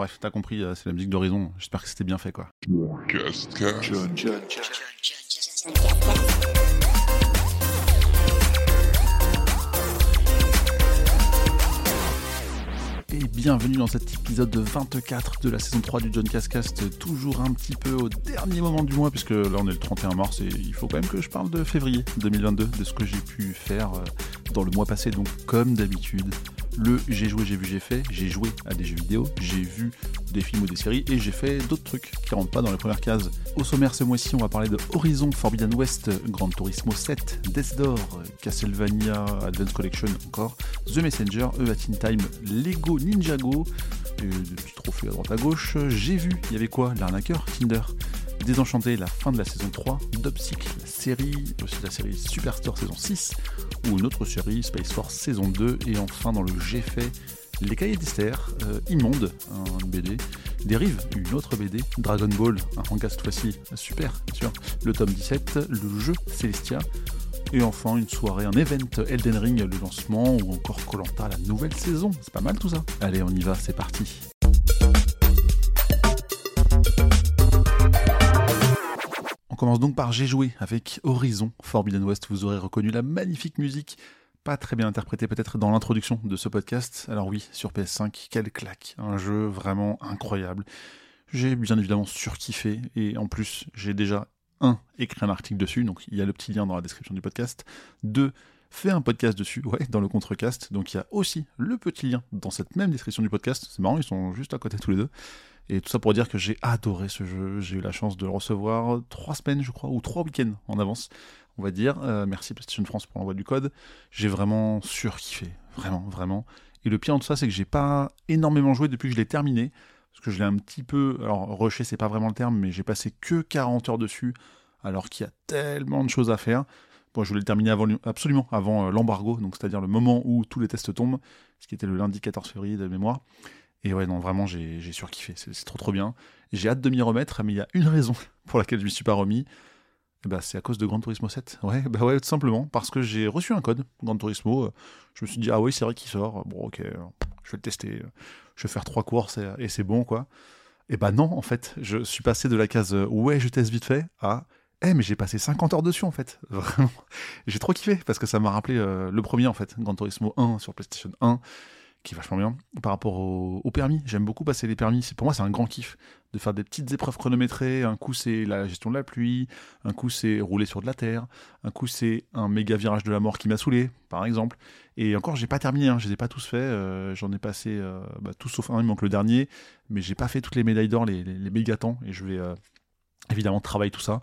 bref, t'as compris, c'est la musique d'Horizon. J'espère que c'était bien fait, quoi. et bienvenue dans cet épisode 24 de la saison 3 du John Cascast, toujours un petit peu au dernier moment du mois, puisque là on est le 31 mars et il faut quand même que je parle de février 2022, de ce que j'ai pu faire euh, dans le mois passé, donc comme d'habitude, le j'ai joué, j'ai vu, j'ai fait, j'ai joué à des jeux vidéo, j'ai vu des films ou des séries et j'ai fait d'autres trucs qui rentrent pas dans les premières cases. Au sommaire ce mois-ci, on va parler de Horizon Forbidden West, Gran Turismo 7, Death Door, Castlevania Advance Collection encore, The Messenger, E Time, Lego Ninjago, des petits trophées à droite à gauche. J'ai vu, il y avait quoi? L'arnaqueur, Tinder. Désenchanté, la fin de la saison 3, Dopsic, la série, aussi la série Superstore saison 6, ou une autre série, Space Force saison 2, et enfin dans le J'ai fait Les Cahiers d'Esther, euh, Immonde, un BD, Dérive, une autre BD, Dragon Ball, un manga cette fois-ci, super, bien sûr, le tome 17, le jeu Celestia, et enfin une soirée, un event Elden Ring, le lancement, ou encore Colanta, la nouvelle saison, c'est pas mal tout ça. Allez, on y va, c'est parti. Commence donc par J'ai joué avec Horizon Forbidden West. Vous aurez reconnu la magnifique musique, pas très bien interprétée peut-être dans l'introduction de ce podcast. Alors oui, sur PS5, quelle claque, un jeu vraiment incroyable. J'ai bien évidemment surkiffé et en plus j'ai déjà un écrit un article dessus, donc il y a le petit lien dans la description du podcast. Deux fait un podcast dessus, ouais, dans le contrecast. Donc il y a aussi le petit lien dans cette même description du podcast. C'est marrant, ils sont juste à côté tous les deux. Et tout ça pour dire que j'ai adoré ce jeu. J'ai eu la chance de le recevoir trois semaines, je crois, ou trois week-ends en avance, on va dire. Euh, merci PlayStation France pour l'envoi du code. J'ai vraiment surkiffé. Vraiment, vraiment. Et le pire tout ça, c'est que j'ai pas énormément joué depuis que je l'ai terminé. Parce que je l'ai un petit peu. Alors, rusher, c'est pas vraiment le terme, mais j'ai passé que 40 heures dessus. Alors qu'il y a tellement de choses à faire. Bon, je voulais le terminer avant, absolument avant euh, l'embargo, donc c'est-à-dire le moment où tous les tests tombent, ce qui était le lundi 14 février de mémoire. Et ouais, non, vraiment, j'ai surkiffé. C'est trop trop bien. J'ai hâte de m'y remettre, mais il y a une raison pour laquelle je ne m'y suis pas remis. Bah, c'est à cause de Gran Turismo 7. Ouais, bah ouais, tout simplement. Parce que j'ai reçu un code Gran Turismo. Je me suis dit, ah oui, c'est vrai qu'il sort. Bon, ok, je vais le tester. Je vais faire trois courses et, c'est bon, quoi. Et bah non, en fait, je suis passé de la case ouais, je teste vite fait à eh mais j'ai passé 50 heures dessus en fait, vraiment. J'ai trop kiffé parce que ça m'a rappelé euh, le premier en fait, Gran Turismo 1 sur PlayStation 1 qui est vachement bien par rapport au, permis. J'aime beaucoup passer les permis. Pour moi, c'est un grand kiff de faire des petites épreuves chronométrées. Un coup, c'est la gestion de la pluie. Un coup, c'est rouler sur de la terre. Un coup, c'est un méga virage de la mort qui m'a saoulé, par exemple. Et encore, j'ai pas terminé. Hein. Je les ai pas tous faits. Euh, j'en ai passé euh, bah, tous sauf un. Il manque le dernier. Mais j'ai pas fait toutes les médailles d'or, les, méga temps. Et je vais euh, évidemment travailler tout ça.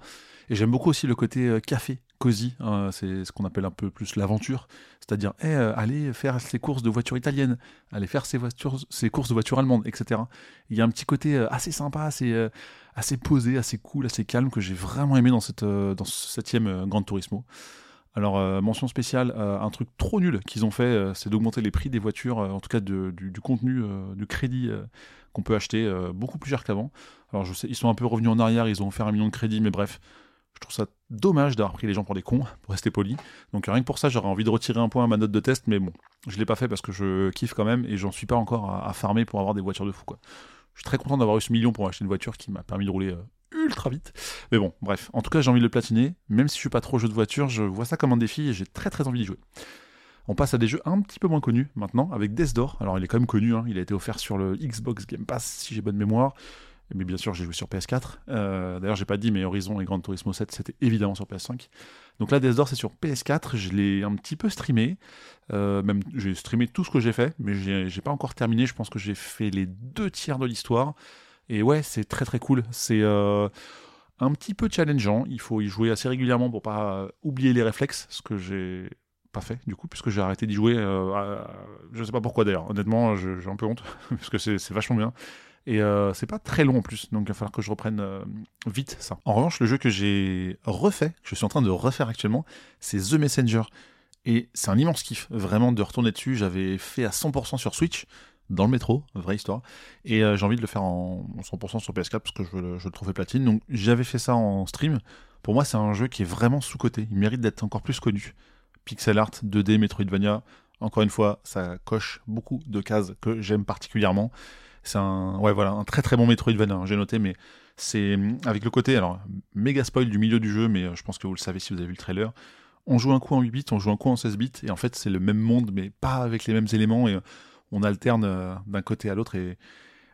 Et j'aime beaucoup aussi le côté café cosy, hein, c'est ce qu'on appelle un peu plus l'aventure, c'est-à-dire eh, euh, aller faire ses courses de voitures italiennes, aller faire ses, voitures, ses courses de voitures allemandes, etc. Il y a un petit côté euh, assez sympa, assez, euh, assez posé, assez cool, assez calme que j'ai vraiment aimé dans, cette, ce septième Grand Turismo. Alors, mention spéciale, un truc trop nul qu'ils ont fait, c'est d'augmenter les prix des voitures, en tout cas du, contenu, du crédit qu'on peut acheter beaucoup plus cher qu'avant. Alors, ils sont un peu revenus en arrière, ils ont offert un million de crédits, mais bref, je trouve ça dommage d'avoir pris les gens pour des cons, pour rester poli. Donc rien que pour ça, j'aurais envie de retirer un point à ma note de test, mais bon, je l'ai pas fait parce que je kiffe quand même et j'en suis pas encore à, farmer pour avoir des voitures de fou. Je suis très content d'avoir eu ce million pour acheter une voiture qui m'a permis de rouler euh, ultra vite. Mais bon, bref. En tout cas, j'ai envie de le platiner. Même si je suis pas trop jeu de voiture, je vois ça comme un défi et j'ai très très envie d'y jouer. On passe à des jeux un petit peu moins connus maintenant, avec Death. Alors il est quand même connu, hein. il a été offert sur le Xbox Game Pass si j'ai bonne mémoire. Mais bien sûr, j'ai joué sur PS4. Euh, D'ailleurs, j'ai pas dit, mais Horizon et Gran Turismo 7, c'était évidemment sur PS5. Donc là, Death Door, c'est sur PS4. Je l'ai un petit peu streamé. Euh, même, j'ai streamé tout ce que j'ai fait, mais j'ai pas encore terminé. Je pense que j'ai fait les deux tiers de l'histoire. Et ouais, c'est très très cool. C'est euh, un petit peu challengeant. Il faut y jouer assez régulièrement pour pas oublier les réflexes, ce que j'ai pas fait du coup, puisque j'ai arrêté d'y jouer. Euh, je sais pas pourquoi d'ailleurs. Honnêtement, j'ai un peu honte, parce que c'est vachement bien. Et euh, c'est pas très long en plus, donc il va falloir que je reprenne euh, vite ça. En revanche, le jeu que j'ai refait, que je suis en train de refaire actuellement, c'est The Messenger. Et c'est un immense kiff, vraiment, de retourner dessus. J'avais fait à 100% sur Switch, dans le métro, vraie histoire. Et euh, j'ai envie de le faire en 100% sur PS4 parce que je le, trouver platine. Donc j'avais fait ça en stream. Pour moi, c'est un jeu qui est vraiment sous-coté. Il mérite d'être encore plus connu. Pixel art, 2D, Metroidvania. Encore une fois, ça coche beaucoup de cases que j'aime particulièrement C'est un, voilà, un très très bon Metroidvania, hein, j'ai noté, mais c'est avec le côté, alors, méga spoil du milieu du jeu, mais je pense que vous le savez si vous avez vu le trailer. On joue un coup en 8 bits, on joue un coup en 16 bits, et en fait, c'est le même monde, mais pas avec les mêmes éléments, et on alterne d'un côté à l'autre, et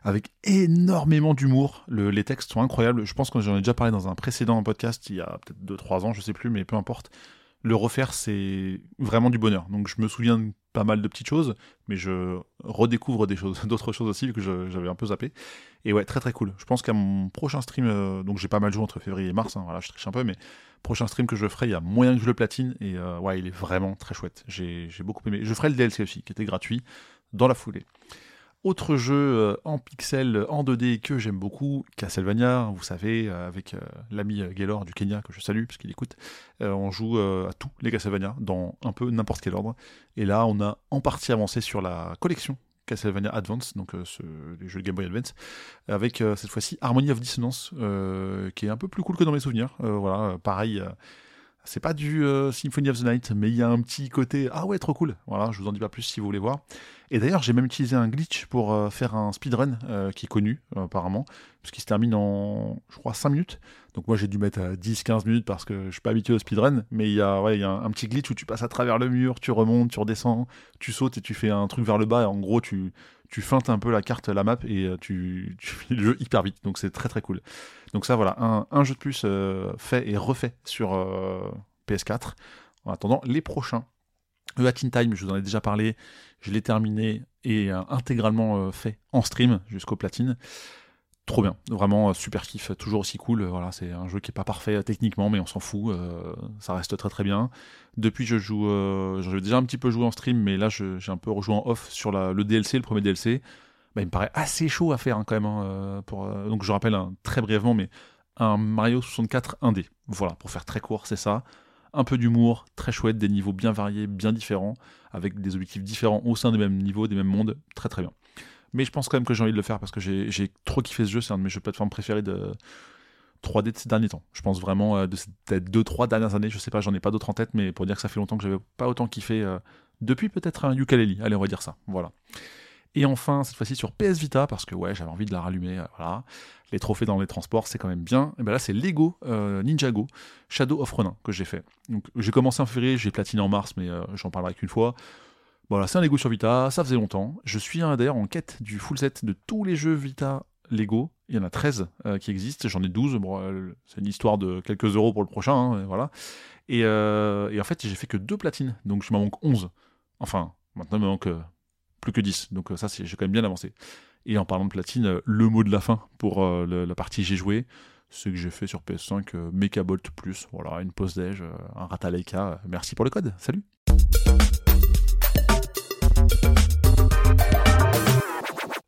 avec énormément d'humour. les textes sont incroyables. Je pense que j'en ai déjà parlé dans un précédent podcast, il y a peut-être 2-3 ans, je sais plus, mais peu importe le refaire, c'est vraiment du bonheur. Donc je me souviens de pas mal de petites choses, mais je redécouvre d'autres choses aussi, que j'avais un peu zappé. Et ouais, très très cool. Je pense qu'à mon prochain stream, euh, donc j'ai pas mal joué entre février et mars, hein, voilà, je triche un peu, mais prochain stream que je ferai, il y a moyen que je le platine, et euh, ouais, il est vraiment très chouette. J'ai beaucoup aimé. Je ferai le DLC aussi, qui était gratuit, dans la foulée. Autre jeu euh, en pixel, en 2D que j'aime beaucoup, Castlevania, vous savez, euh, avec euh, l'ami Gaylor du Kenya, que je salue parce qu'il écoute, on joue à tous les Castlevania, dans un peu n'importe quel ordre. Et là, on a en partie avancé sur la collection Castlevania Advance, donc ce, les jeux de Game Boy Advance, avec cette fois-ci Harmony of Dissonance, qui est un peu plus cool que dans mes souvenirs. voilà, pareil c'est pas du euh, Symphony of the Night, mais il y a un petit côté ah ouais trop cool. Voilà, je vous en dis pas plus si vous voulez voir. Et d'ailleurs, j'ai même utilisé un glitch pour euh, faire un speedrun euh, qui est connu apparemment, puisqu'il se termine en je crois 5 minutes. Donc moi j'ai dû mettre à 10-15 minutes parce que je suis pas habitué au speedrun, mais il y a ouais, il y a un, petit glitch où tu passes à travers le mur, tu remontes, tu redescends, tu sautes et tu fais un truc vers le bas et en gros tu tu feintes un peu la carte, la map et tu, tu fais le jeu hyper vite. Donc c'est très très cool. Donc ça voilà, un, jeu de plus euh, fait et refait sur euh, PS4. En attendant les prochains. Le Hat in Time, je vous en ai déjà parlé, je l'ai terminé et euh, intégralement fait en stream jusqu'au platine. Trop bien, vraiment super kiff, toujours aussi cool. Voilà, c'est un jeu qui est pas parfait techniquement, mais on s'en fout, ça reste très très bien. Depuis, je joue, j'avais déjà un petit peu joué en stream, mais là, j'ai un peu rejoué en off sur le DLC, le premier DLC. Bah, il me paraît assez chaud à faire hein, quand même. Hein, euh, euh, donc je rappelle très brièvement, mais un Mario 64 1D. Voilà, pour faire très court, c'est ça. Un peu d'humour, très chouette, des niveaux bien variés, bien différents, avec des objectifs différents au sein des mêmes niveaux, des mêmes mondes, très très bien. Mais je pense quand même que j'ai envie de le faire parce que j'ai trop kiffé ce jeu, c'est un de mes jeux de plateforme préférés de 3D de ces derniers temps. Je pense vraiment euh, de ces peut-être 2-3 dernières années, je sais pas, j'en ai pas d'autres en tête, mais pour dire que ça fait longtemps que j'avais pas autant kiffé depuis peut-être un ukulele, allez on va dire ça, voilà. Et enfin, cette fois-ci sur PS Vita, parce que ouais, j'avais envie de la rallumer, euh, voilà. Les trophées dans les transports, c'est quand même bien. Et ben là, c'est Lego euh, Ninjago Shadow of Ronin que j'ai fait. Donc j'ai commencé en février, j'ai platiné en mars, mais euh, j'en parlerai qu'une fois. Voilà, c'est un Lego sur Vita, ça faisait longtemps. Je suis d'ailleurs en quête du full set de tous les jeux Vita Lego. Il y en a 13 qui existent, j'en ai 12. Bon, c'est une histoire de quelques euros pour le prochain, hein, voilà. Et, et, en fait, j'ai fait que deux platines, donc je m'en manque 11. Enfin, maintenant, il me manque plus que 10. Donc euh, ça, j'ai quand même bien avancé. Et en parlant de platine, euh, le mot de la fin pour euh, la partie j'ai joué, ce que j'ai fait sur PS5 Mechabolt Plus. Voilà, une pause déj, un Rataleika. Merci pour le code. Salut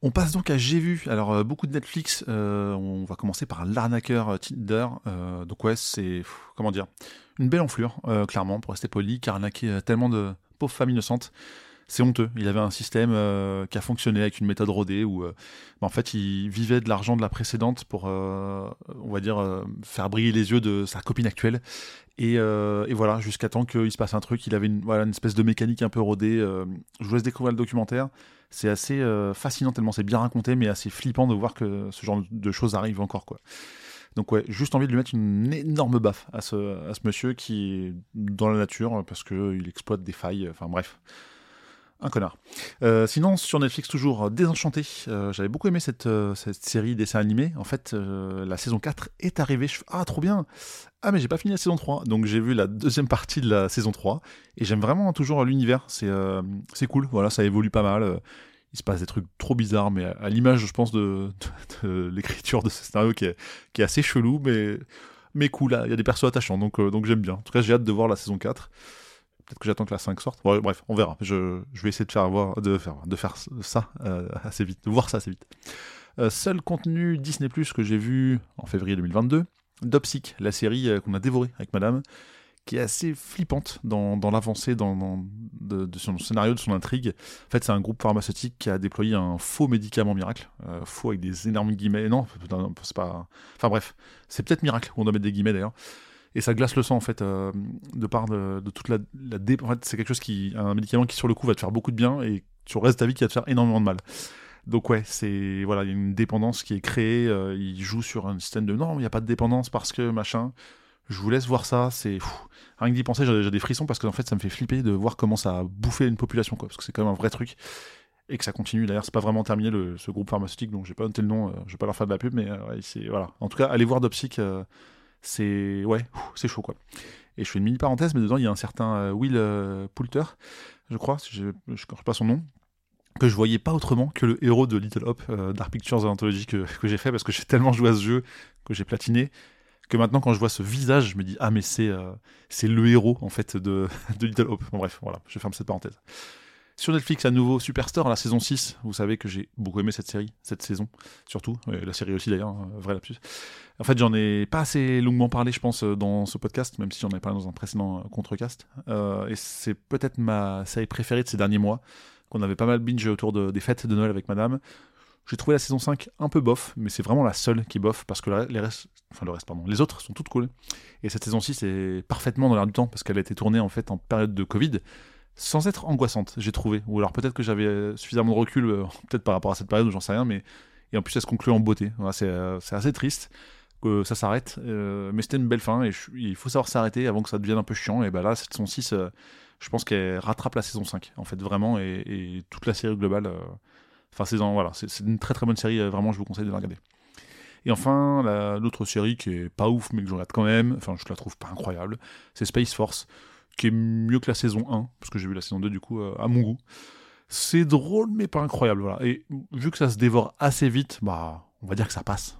On passe donc à J'ai vu. Alors, beaucoup de Netflix. on va commencer par l'arnaqueur Tinder. donc, ouais, c'est. Comment dire? Une belle enflure, clairement, pour rester poli, car arnaquer tellement de pauvres femmes innocentes c'est honteux. Il avait un système euh, qui a fonctionné avec une méthode rodée où, euh, bah, en fait, il vivait de l'argent de la précédente pour, euh, on va dire, faire briller les yeux de sa copine actuelle. Et, voilà, jusqu'à temps qu'il se passe un truc. Il avait une, espèce de mécanique un peu rodée. je vous laisse découvrir le documentaire. C'est assez fascinant tellement c'est bien raconté, mais assez flippant de voir que ce genre de choses arrivent encore. Donc ouais, juste envie de lui mettre une énorme baffe à ce, monsieur qui dans la nature parce qu'il exploite des failles. Enfin bref un connard. Euh, sinon, sur Netflix, toujours Désenchanté. Euh, j'avais beaucoup aimé cette, euh, série dessin animé. En fait, la saison 4 est arrivée. Ah, trop bien Ah, mais j'ai pas fini la saison 3. Donc, j'ai vu la deuxième partie de la saison 3. Et j'aime vraiment toujours l'univers. C'est cool. Voilà, ça évolue pas mal. Il se passe des trucs trop bizarres, mais à, l'image, je pense, de, l'écriture de ce scénario qui est, qui est assez chelou, mais, mais cool. Il y a des persos attachants, donc, donc j'aime bien. En tout cas, j'ai hâte de voir la saison 4. Peut-être que j'attends que la 5 sorte. bref, on verra. Je, vais essayer de faire, voir, de faire, de faire ça euh, assez vite, de voir ça assez vite. Euh, seul contenu Disney Plus que j'ai vu en février 2022, Dopsic, la série euh, qu'on a dévorée avec madame, qui est assez flippante dans, l'avancée dans, de, son scénario, de son intrigue. En fait, c'est un groupe pharmaceutique qui a déployé un faux médicament miracle, faux avec des énormes guillemets. Non, c'est pas. Enfin bref, c'est peut-être miracle, on doit mettre des guillemets d'ailleurs et ça glace le sang en fait euh, de part de, toute la, la c'est quelque chose qui un médicament qui sur le coup va te faire beaucoup de bien et sur le reste de ta vie qui va te faire énormément de mal Donc ouais, c'est voilà, il y a une dépendance qui est créée. il joue sur un système de non, il n'y a pas de dépendance parce que machin. Je vous laisse voir ça. C'est rien que d'y penser, j'ai des frissons parce que en fait, ça me fait flipper de voir comment ça a bouffé une population, quoi. Parce que c'est quand même un vrai truc et que ça continue. D'ailleurs, c'est pas vraiment terminé ce groupe pharmaceutique, donc j'ai pas noté le nom. je vais pas leur faire de la pub, mais c'est voilà. En tout cas, allez voir Dopsic. C'est ouais, c'est chaud quoi. Et je fais une mini parenthèse, mais dedans il y a un certain Will Poulter, je crois, je ne connais pas son nom, que je voyais pas autrement que le héros de Little Hop euh, Dark Pictures Anthology que, que j'ai fait parce que j'ai tellement joué à ce jeu que j'ai platiné que maintenant quand je vois ce visage je me dis ah mais c'est euh, c'est le héros en fait de, de Little Hope bon bref voilà je ferme cette parenthèse sur Netflix à nouveau Superstore la saison 6 vous savez que j'ai beaucoup aimé cette série cette saison surtout. La série aussi d'ailleurs hein, vrai lapsus. En fait j'en ai pas assez longuement parlé je pense dans ce podcast même si j'en ai parlé dans un précédent contrecast. Euh, et c'est peut-être ma série préférée de ces derniers mois qu'on avait pas mal binge autour des fêtes de Noël avec madame. J'ai trouvé la saison 5 un peu bof, mais c'est vraiment la seule qui bof parce que les, restes, enfin le reste, pardon, les autres sont toutes cool. Et cette saison 6 est parfaitement dans l'air du temps parce qu'elle a été tournée en fait en période de Covid sans être angoissante, j'ai trouvé. Ou alors peut-être que j'avais suffisamment de recul, euh, peut-être par rapport à cette période, j'en sais rien, mais et en plus elle se conclut en beauté. Euh, c'est assez triste que ça s'arrête, euh, mais c'était une belle fin et il faut savoir s'arrêter avant que ça devienne un peu chiant. Et bah là, cette saison 6, je pense qu'elle rattrape la saison 5, en fait, vraiment, et, toute la série globale. Euh, enfin, c'est voilà, c'est une très très bonne série, euh, vraiment, je vous conseille de la regarder. Et enfin, l'autre série qui est pas ouf, mais que je regarde quand même, enfin, je la trouve pas incroyable, c'est Space Force, qui est mieux que la saison 1, parce que j'ai vu la saison 2 du coup, euh, à mon goût. C'est drôle, mais pas incroyable, voilà. Et vu que ça se dévore assez vite, bah, on va dire que ça passe.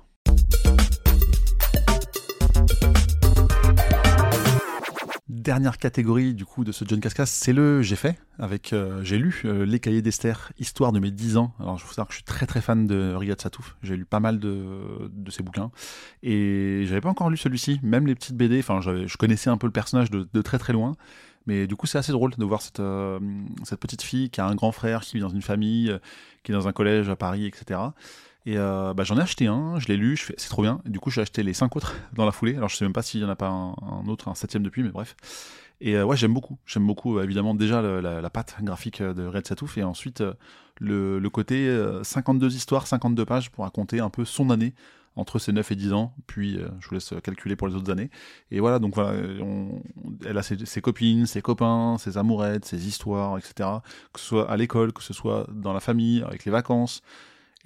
Dernière catégorie du coup de ce John Cascas, c'est le j'ai fait avec euh, j'ai lu euh, les cahiers d'Esther, histoire de mes 10 ans. Alors je faut savoir que je suis très très fan de Riyad Satouf. J'ai lu pas mal de, de ses bouquins et j'avais pas encore lu celui-ci, même les petites BD. Enfin, je connaissais un peu le personnage de, de très très loin. Mais du coup, c'est assez drôle de voir cette, euh, cette petite fille qui a un grand frère, qui vit dans une famille, qui est dans un collège à Paris, etc. Et euh, bah, j'en ai acheté un, je l'ai lu, c'est trop bien. du coup, j'ai acheté les cinq autres dans la foulée. Alors, je sais même pas s'il y en a pas un, autre, un septième depuis, mais bref. Et euh, ouais, j'aime beaucoup. J'aime beaucoup, euh, évidemment, déjà la, la, patte graphique de Red Satouf et ensuite le, le, côté 52 histoires, 52 pages pour raconter un peu son année entre ses 9 et 10 ans, puis je vous laisse calculer pour les autres années. Et voilà, donc voilà, elle a ses, ses, copines, ses copains, ses amourettes, ses histoires, etc. Que ce soit à l'école, que ce soit dans la famille, avec les vacances.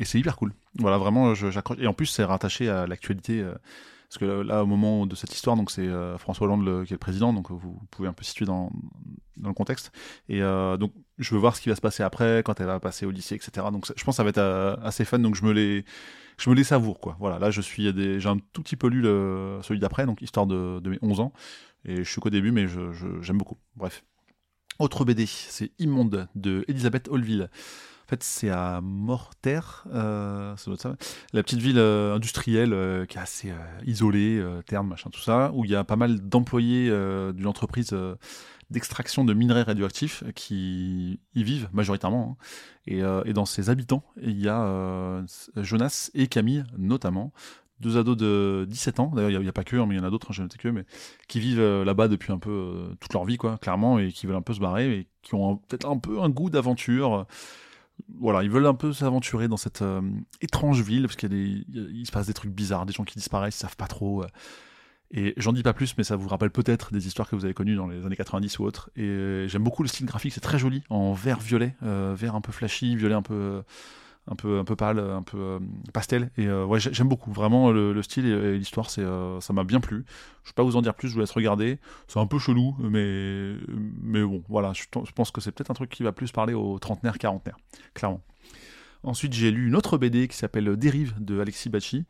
Et c'est hyper cool. Voilà, vraiment, j'accroche. Et en plus, c'est rattaché à l'actualité. Euh, parce que là, au moment de cette histoire, c'est euh, François Hollande qui est le président, donc vous pouvez un peu situer dans, le contexte. Et euh, donc, je veux voir ce qui va se passer après, quand elle va passer au lycée, etc. Donc, je pense que ça va être assez fun. Donc, je me les, savoure, quoi. Voilà, là, j'ai un tout petit peu lu celui d'après, donc histoire de, de, mes 11 ans. Et je suis qu'au début, mais j'aime beaucoup. Bref. Autre BD, c'est Immonde de Elisabeth Holville. Fait, c'est à Mortaire, euh, la petite ville euh, industrielle euh, qui est assez isolée, terne, machin, tout ça, où il y a pas mal d'employés d'une entreprise d'extraction de minerais radioactifs qui y vivent majoritairement. Hein. Et, dans ces habitants, il y a Jonas et Camille, notamment, deux ados de 17 ans, d'ailleurs il n'y a, pas que, hein, mais il y en a d'autres, hein, que, mais qui vivent là-bas depuis un peu toute leur vie, quoi, clairement, et qui veulent un peu se barrer, et qui ont peut-être un peu un goût d'aventure voilà, ils veulent un peu s'aventurer dans cette euh, étrange ville parce qu'il il se passe des trucs bizarres, des gens qui disparaissent, ils savent pas trop. Euh. et j'en dis pas plus, mais ça vous rappelle peut-être des histoires que vous avez connues dans les années 90 ou autres. Et euh, j'aime beaucoup le style graphique, c'est très joli, en vert violet, vert un peu flashy, violet un peu un peu un peu pâle, un peu euh, pastel. Et euh, ouais, j'aime beaucoup vraiment le, style et, l'histoire. C'est euh, ça m'a bien plu. Je vais pas vous en dire plus. Je vous laisse regarder. C'est un peu chelou, mais mais bon, voilà. Je, pense que c'est peut-être un truc qui va plus parler aux trentenaires, quarantenaires, clairement. Ensuite, j'ai lu une autre BD qui s'appelle Dérive de Alexis Bachi.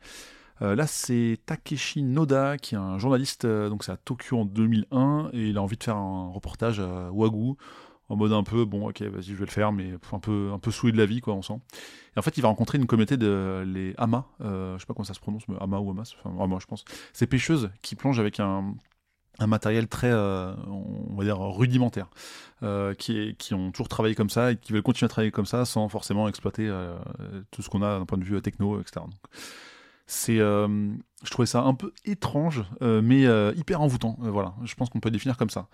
là, c'est Takeshi Noda, qui est un journaliste, donc c'est à Tokyo en 2001, et il a envie de faire un reportage à Wagu en mode un peu bon ok vas-y je vais le faire mais un peu un peu saoulé de la vie quoi on sent et en fait il va rencontrer une communauté de les Hamas euh, je sais pas comment ça se prononce mais Hamas ou Hamas enfin moi je pense ces pêcheuses qui plongent avec un un matériel très, euh, on va dire, rudimentaire, euh, qui, qui ont toujours travaillé comme ça et qui veulent continuer à travailler comme ça sans forcément exploiter euh, tout ce qu'on a d'un point de vue techno, etc. Donc, c'est, je trouvais ça un peu étrange, mais hyper envoûtant. voilà, je pense qu'on peut définir comme ça.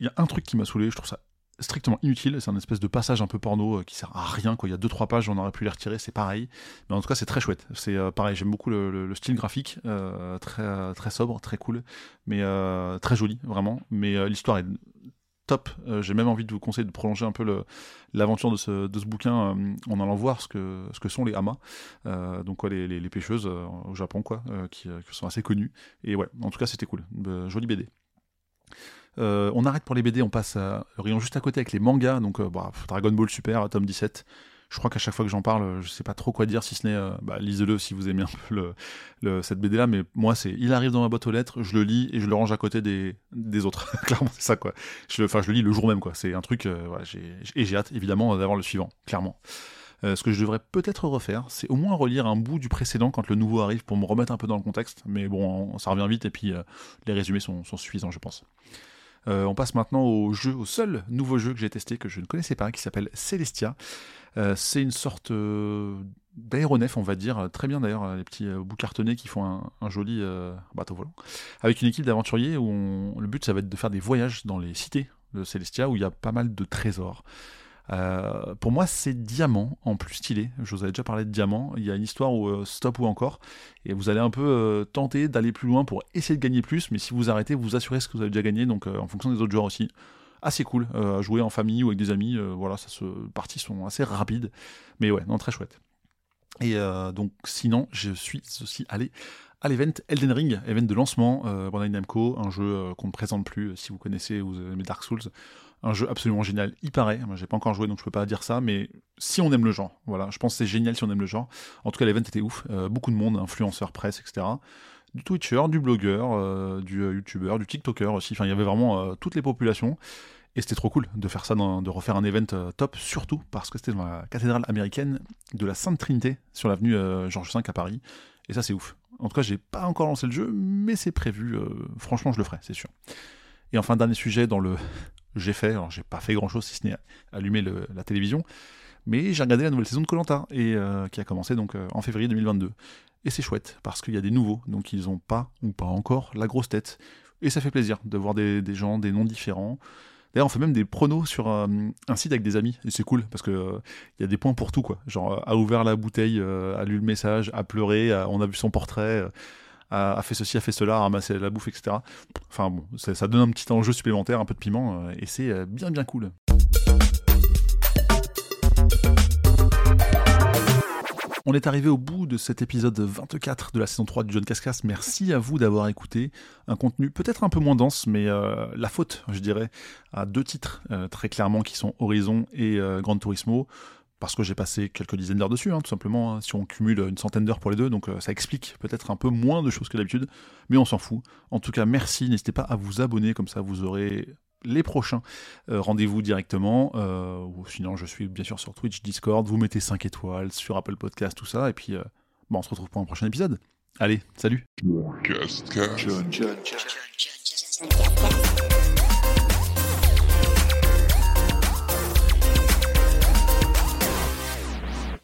Il y a un truc qui m'a saoulé, je trouve ça strictement inutile. C'est un espèce de passage un peu porno qui sert à rien. Quoi. Il y a 2-3 pages, on aurait pu les retirer, c'est pareil. Mais en tout cas, c'est très chouette. C'est pareil, j'aime beaucoup le, style graphique, très, très sobre, très cool, mais très joli, vraiment. Mais l'histoire est top. Euh, j'ai même envie de vous conseiller de prolonger un peu l'aventure de ce, de ce bouquin euh, en allant voir ce que, ce que sont les hamas, euh, donc quoi, les, les, pêcheuses au Japon, quoi, qui, sont assez connues. Et ouais, en tout cas, c'était cool. jolie BD. On arrête pour les BD, on passe à rayon juste à côté avec les mangas. Donc, bah, Dragon Ball Super, tome 17 je crois qu'à chaque fois que j'en parle, je sais pas trop quoi dire, si ce n'est euh, bah, lisez-le si vous aimez un peu le, cette BD là. Mais moi, c'est il arrive dans ma boîte aux lettres, je le lis et je le range à côté des, autres. Clairement, c'est ça quoi. Je, enfin, je le lis le jour même quoi. C'est un truc. Euh, et j'ai hâte évidemment d'avoir le suivant. Clairement. Euh, ce que je devrais peut-être refaire, c'est au moins relire un bout du précédent quand le nouveau arrive pour me remettre un peu dans le contexte. Mais bon, ça revient vite et puis les résumés sont, suffisants, je pense. on passe maintenant au jeu, au seul nouveau jeu que j'ai testé que je ne connaissais pas, qui s'appelle Celestia. Euh, c'est une sorte euh, d'aéronef, on va dire, très bien d'ailleurs, les petits euh, bouts cartonnés qui font un, joli bateau volant, avec une équipe d'aventuriers où le but ça va être de faire des voyages dans les cités de Celestia où il y a pas mal de trésors. Pour moi, c'est diamant en plus stylé. Je vous avais déjà parlé de diamant. Il y a une histoire où stop ou encore, et vous allez un peu tenter d'aller plus loin pour essayer de gagner plus, mais si vous arrêtez, vous assurez ce que vous avez déjà gagné, donc en fonction des autres joueurs aussi assez cool euh, à jouer en famille ou avec des amis. Euh, voilà, ça se, parties sont assez rapides, mais ouais, non, très chouette. Et euh, donc, sinon, je suis aussi allé à l'event Elden Ring, event de lancement euh, Bandai Namco, un jeu qu'on ne présente plus si vous connaissez ou vous aimez Dark Souls. Un jeu absolument génial, il paraît. Moi, j'ai pas encore joué donc je peux pas dire ça, mais si on aime le genre, voilà, je pense que c'est génial si on aime le genre. En tout cas, l'event était ouf, beaucoup de monde, influenceurs, presse, etc du Twitcher, du blogueur, euh, du euh, YouTuber, du TikToker aussi. Enfin, il y avait vraiment euh, toutes les populations. Et c'était trop cool de faire ça, de refaire un event top, surtout parce que c'était dans la cathédrale américaine de la Sainte Trinité sur l'avenue Georges V à Paris. Et ça, c'est ouf. En tout cas, j'ai pas encore lancé le jeu, mais c'est prévu. franchement, je le ferai, c'est sûr. Et enfin, dernier sujet dans le j'ai fait, alors j'ai pas fait grand chose si ce n'est allumer la télévision, mais j'ai regardé la nouvelle saison de Colanta et qui a commencé donc en février 2022. Et c'est chouette, parce qu'il y a des nouveaux, donc ils n'ont pas, ou pas encore, la grosse tête. Et ça fait plaisir de voir des, gens, des noms différents. D'ailleurs, on fait même des pronos sur euh, un site avec des amis, et c'est cool, parce euh, il y a des points pour tout, quoi. Genre, a ouvert la bouteille, a lu le message, a pleuré, on a vu son portrait, a, fait ceci, a fait cela, a ramassé la bouffe, etc. Enfin bon, ça, donne un petit enjeu supplémentaire, un peu de piment, et c'est bien bien cool. On est arrivé au bout de cet épisode 24 de la saison 3 du John Cascas. Merci à vous d'avoir écouté. Un contenu peut-être un peu moins dense, mais euh, la faute, je dirais, à deux titres euh, très clairement qui sont Horizon et euh, Gran Turismo. Parce que j'ai passé quelques dizaines d'heures dessus, hein, tout simplement, hein, si on cumule une centaine d'heures pour les deux, donc ça explique peut-être un peu moins de choses que d'habitude, mais on s'en fout. En tout cas, merci, n'hésitez pas à vous abonner, comme ça vous aurez les prochains euh, rendez-vous directement. Euh, ou sinon, je suis bien sûr sur Twitch, Discord. Vous mettez 5 étoiles sur Apple Podcast, tout ça. Et puis, euh, bon, on se retrouve pour un prochain épisode. Allez, salut.